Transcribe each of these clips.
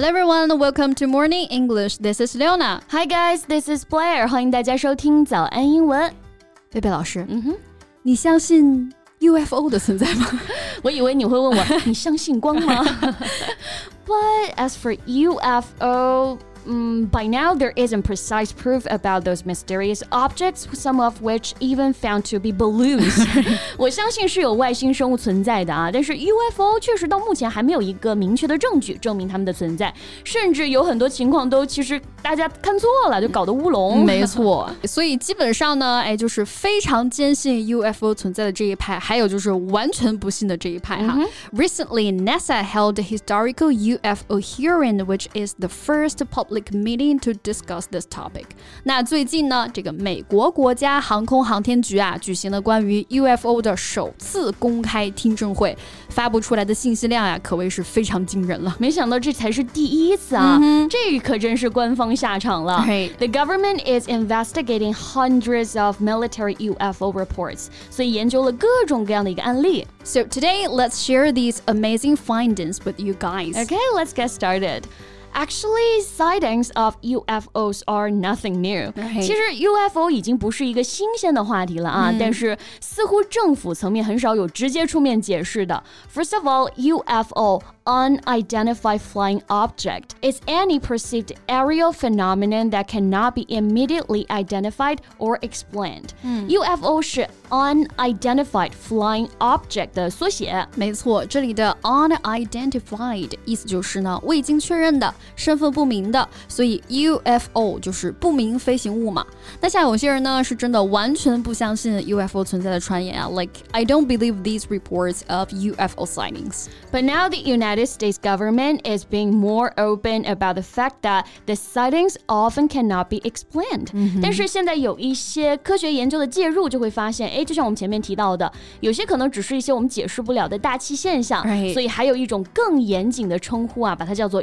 Hello everyone, welcome to Morning English. This is Leona. Hi guys, this is Blair. 欢迎大家收听早安英文。贝贝老师，嗯哼，你相信 UFO 的存在吗？我以为你会问我，你相信光吗？But as for UFO. Mm, by now, there isn't precise proof about those mysterious objects, some of which even found to be balloons. 我相信是有外星生物存在的啊，但是 UFO 确实到目前还没有一个明确的证据证明它们的存在，甚至有很多情况都其实大家看错了，就搞得乌龙。没错，所以基本上呢，哎，就是非常坚信 UFO 存在的这一派，还有就是完全不信的这一派哈。Recently, NASA held a historical UFO hearing, which is the first public public meeting to discuss this topic。那最近呢，这个美国国家航空航天局啊，举行了关于 UFO 的首次公开听证会，发布出来的信息量呀，可谓是非常惊人了。没想到这才是第一次啊，这可真是官方下场了。The government is investigating hundreds of military UFO reports，所以研究了各种各样的一个案例。So today, let's share these amazing findings with you guys. Okay, let's get started. Actually, sightings of UFOs are nothing new. 其实 UFO 已经不是一个新鲜的话题了啊，但是似乎政府层面很少有直接出面解释的。First of all, UFO unidentified flying object is any perceived aerial phenomenon that cannot be immediately identified or explained. UFO 是 unidentified flying object 的缩写。没错，这里的 unidentified 意思就是呢未经确认的、 身份不明的，所以 UFO 就是不明飞行物嘛。那像有些人呢是真的完全不相信 UFO 存在的传言啊，like I don't believe these reports of UFO sightings. But now the United United States government is being more open about the fact that the sightings often cannot be explained. 但是现在有一些科学研究的介入，就会发现，哎，就像我们前面提到的，有些可能只是一些我们解释不了的大气现象，所以还有一种更严谨的称呼啊，把它叫做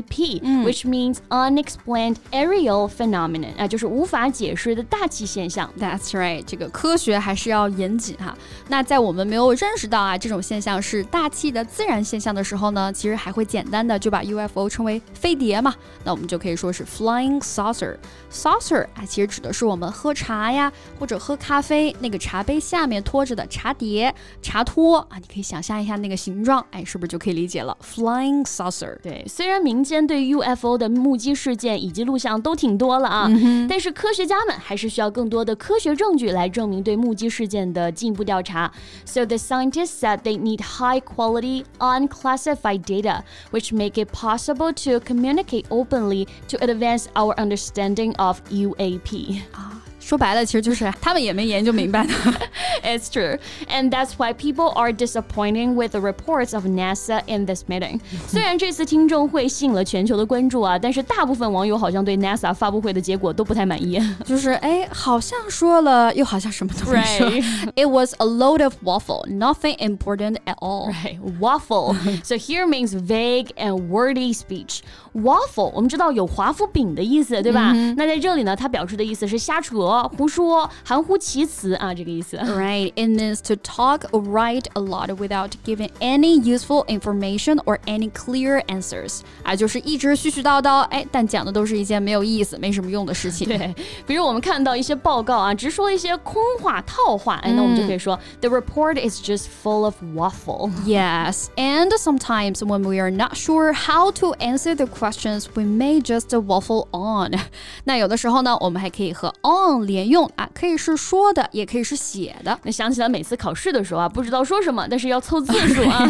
UAP，which means unexplained aerial phenomenon 啊，就是无法解释的大气现象。That's right，这个科学还是要严谨哈。那在我们没有认识到啊这种现象是大气的自然现象的。时候呢，其实还会简单的就把 UFO 称为飞碟嘛，那我们就可以说是 flying saucer。saucer 啊，其实指的是我们喝茶呀或者喝咖啡那个茶杯下面托着的茶碟、茶托啊，你可以想象一下那个形状，哎，是不是就可以理解了？flying saucer。对，虽然民间对 UFO 的目击事件以及录像都挺多了啊，但是科学家们还是需要更多的科学证据来证明对目击事件的进一步调查。So the scientists said they need high quality, unclassified classified data, which make it possible to communicate openly to advance our understanding of UAP. 说白了，其实就是他们也没研究明白。it's true, and that's why people are disappointing with the reports of NASA in this meeting. 虽然这次听证会吸引了全球的关注啊，但是大部分网友好像对 NASA 发布会的结果都不太满意。就是哎，好像说了，又好像什么都没说。It was a load of waffle, nothing important at all. Right, waffle. so here means vague and wordy speech. Waffle，我们知道有华夫饼的意思，对吧？那在这里呢，它表示的意思是瞎扯。 胡说、含糊其辞啊，这个意思。Right, it means to talk or write a lot without giving any useful information or any clear answers。啊，就是一直絮絮叨叨，哎，但讲的都是一些没有意思、没什么用的事情。对，比如我们看到一些报告啊，只说一些空话、套话，哎，那我们就可以说、嗯、The report is just full of waffle. Yes, and sometimes when we are not sure how to answer the questions, we may just waffle on. 那有的时候呢，我们还可以和 on 连用啊，可以是说的，也可以是写的。那想起来每次考试的时候啊，不知道说什么，但是要凑字数啊。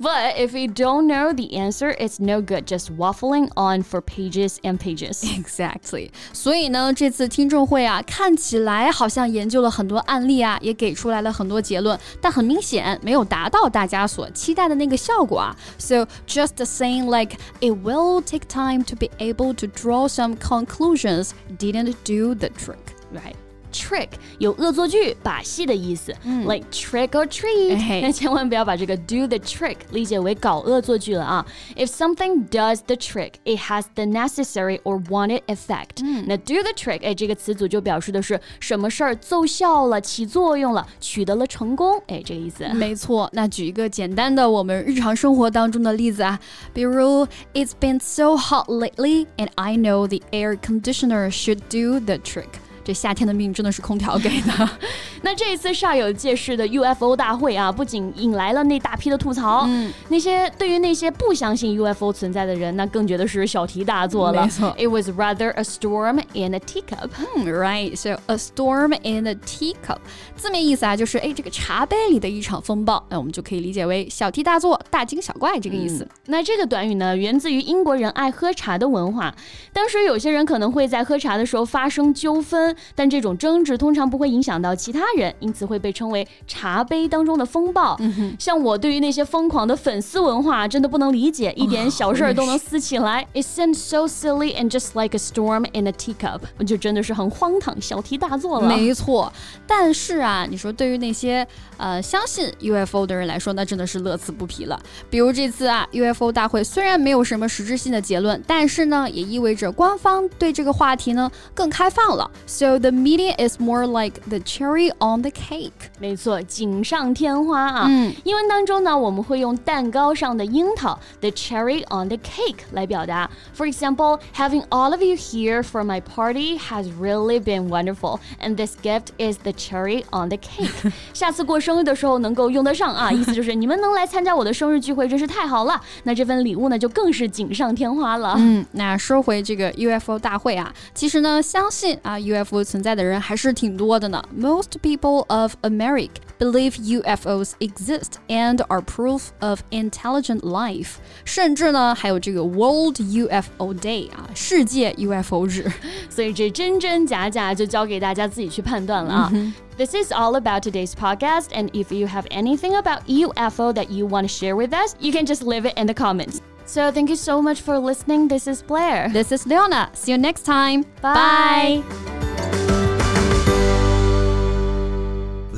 But if you don't know the answer, it's no good just waffling on for pages and pages. Exactly. 所以呢，这次听证会啊，看起来好像研究了很多案例啊，也给出来了很多结论，但很明显没有达到大家所期待的那个效果啊。So just saying like it will take time to be able to draw some conclusions didn't do the trick. Right. trick 有恶作剧、把戏的意思、嗯、，like trick or treat。那千万不要把这个 do the trick 理解为搞恶作剧了啊。If something does the trick, it has the necessary or wanted effect。嗯、那 do the trick，哎，这个词组就表示的是什么事儿奏效了、起作用了、取得了成功，哎，这个意思。没错。那举一个简单的我们日常生活当中的例子啊，比如 It's been so hot lately, and I know the air conditioner should do the trick. 这夏天的命真的是空调给的。那这一次煞有介事的 UFO 大会啊，不仅引来了那大批的吐槽，嗯，那些对于那些不相信 UFO 存在的人，那更觉得是小题大做了。没错，It was rather a storm in a teacup. Right, so a storm in a teacup，字面意思啊，就是哎这个茶杯里的一场风暴。那我们就可以理解为小题大做、大惊小怪这个意思。嗯、那这个短语呢，源自于英国人爱喝茶的文化。当时有些人可能会在喝茶的时候发生纠纷。但这种争执通常不会影响到其他人，因此会被称为茶杯当中的风暴。嗯、像我对于那些疯狂的粉丝文化真的不能理解，一点小事儿都能撕起来。It seems so silly and just like a storm in a teacup，就真的是很荒唐，小题大做了。没错，但是啊，你说对于那些呃相信 UFO 的人来说，那真的是乐此不疲了。比如这次啊，UFO 大会虽然没有什么实质性的结论，但是呢，也意味着官方对这个话题呢更开放了。So the media is more like the cherry on the cake。没错，锦上添花啊。嗯，英文当中呢，我们会用蛋糕上的樱桃 the cherry on the cake 来表达。For example, having all of you here for my party has really been wonderful, and this gift is the cherry on the cake。下次过生日的时候能够用得上啊，意思就是你们能来参加我的生日聚会真是太好了。那这份礼物呢，就更是锦上添花了。嗯，那说回这个 UFO 大会啊，其实呢，相信啊 UFO 存在的人还是挺多的呢。Most people of America believe UFOs exist and are proof of intelligent life。甚至呢，还有这个 World UFO Day 啊，世界 UFO 日。所以这真真假假就交给大家自己去判断了啊。Mm -hmm. This is all about today's podcast, and if you have anything about UFO that you want to share with us, you can just leave it in the comments. So thank you so much for listening. This is Blair. This is Leona. See you next time. Bye. Bye.